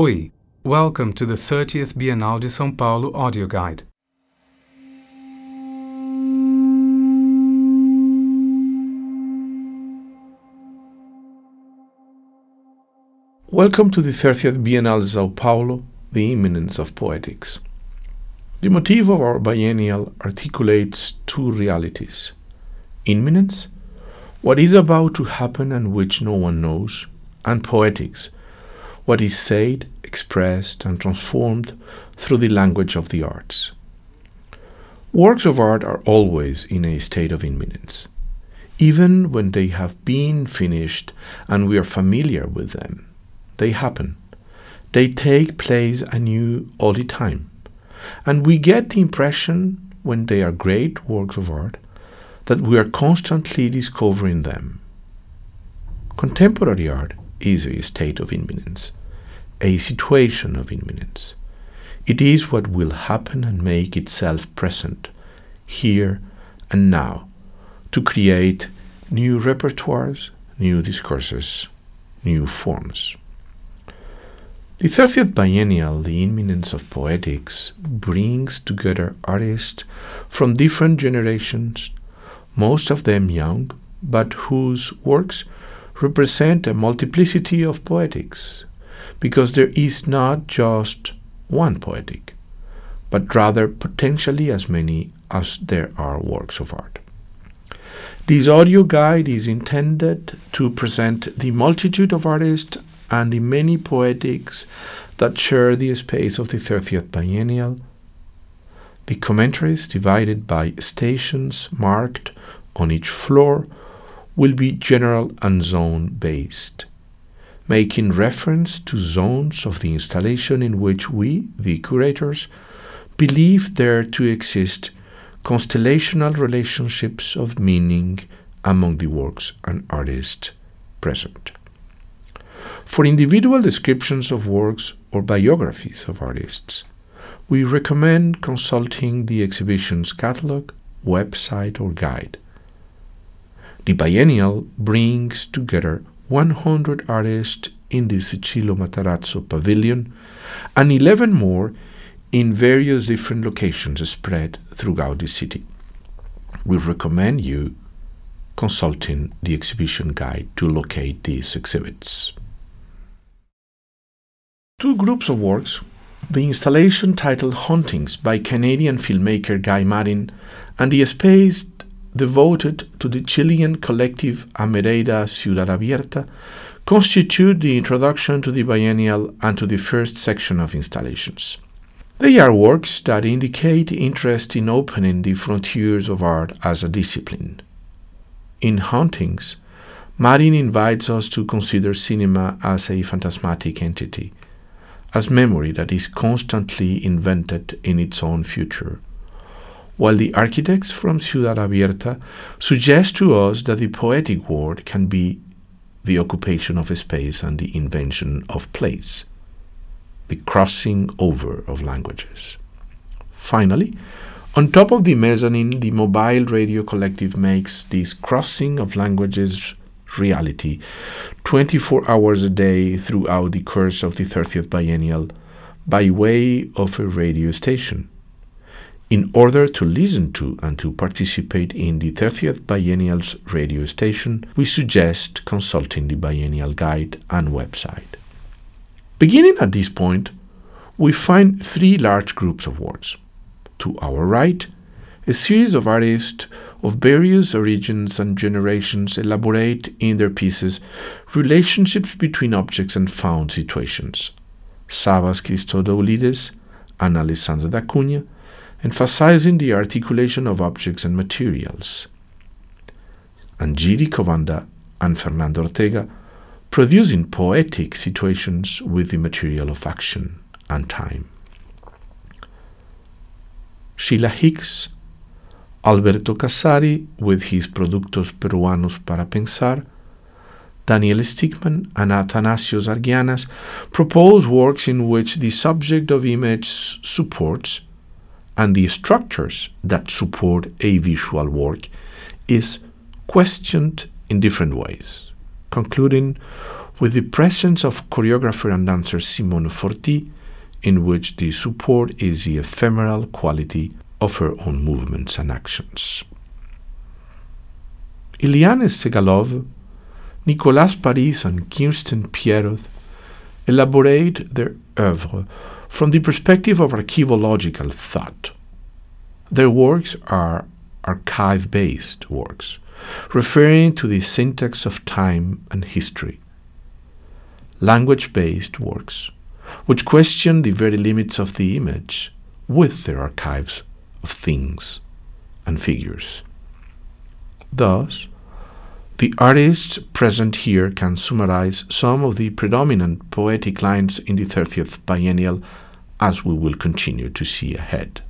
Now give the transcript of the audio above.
Oi, welcome to the 30th Bienal de São Paulo audio guide. Welcome to the 30th Bienal de Sao Paulo, the imminence of poetics. The motif of our biennial articulates two realities imminence, what is about to happen and which no one knows, and poetics, what is said, expressed, and transformed through the language of the arts. Works of art are always in a state of imminence, even when they have been finished and we are familiar with them. They happen. They take place anew all the time. And we get the impression, when they are great works of art, that we are constantly discovering them. Contemporary art is a state of imminence, a situation of imminence. It is what will happen and make itself present, here and now, to create new repertoires, new discourses, new forms. The 30th Biennial, The Imminence of Poetics, brings together artists from different generations, most of them young, but whose works represent a multiplicity of poetics, because there is not just one poetic, but rather potentially as many as there are works of art. This audio guide is intended to present the multitude of artists and the many poetics that share the space of the 30th Biennial. The commentaries, divided by stations marked on each floor, will be general and zone based, making reference to zones of the installation in which we, the curators, believe there to exist constellational relationships of meaning among the works and artists present. For individual descriptions of works or biographies of artists, we recommend consulting the exhibition's catalog, website, or guide. The biennial brings together 100 artists in the Ciccillo Matarazzo pavilion and 11 more in various different locations spread throughout the city. We recommend you consulting the exhibition guide to locate these exhibits. Two groups of works the installation titled Hauntings by Canadian filmmaker Guy Maddin and the space devoted to the Chilean collective Amereida Ciudad Abierta constitute the introduction to the biennial and to the first section of installations. They are works that indicate interest in opening the frontiers of art as a discipline. In Hauntings, Maddin invites us to consider cinema as a phantasmatic entity as memory that is constantly invented in its own future. While the architects from Ciudad Abierta suggest to us that the poetic word can be the occupation of space and the invention of place, the crossing over of languages. Finally, on top of the mezzanine, the mobile radio collective makes this crossing of languages reality 24 hours a day throughout the course of the 30th biennial by way of a radio station. In order to listen to and to participate in the 30th Biennial's radio station, we suggest consulting the Biennial Guide and website. Beginning at this point, we find three large groups of works. To our right, a series of artists of various origins and generations elaborate in their pieces relationships between objects and found situations. Savvas Christodoulides and Alexandre da Cunha, emphasizing the articulation of objects and materials. And Jiří Kovanda and Fernando Ortega, producing poetic situations with the material of action and time. Sheila Hicks Alberto Casari with his Productos Peruanos para Pensar, Daniel Steegmann and Athanasios Argianas propose works in which the subject of image supports and the structures that support a visual work is questioned in different ways, concluding with the presence of choreographer and dancer Simone Forti, in which the support is the ephemeral quality of her own movements and actions. Ilene Segalove, Nicolas Paris, and Kirsten Pieroth elaborate their oeuvre from the perspective of archaeological thought. Their works are archive based works, referring to the syntax of time and history. Language based works, which question the very limits of the image with their archives of things and figures. Thus, the artists present here can summarize some of the predominant poetic lines in the 30th biennial, as we will continue to see ahead.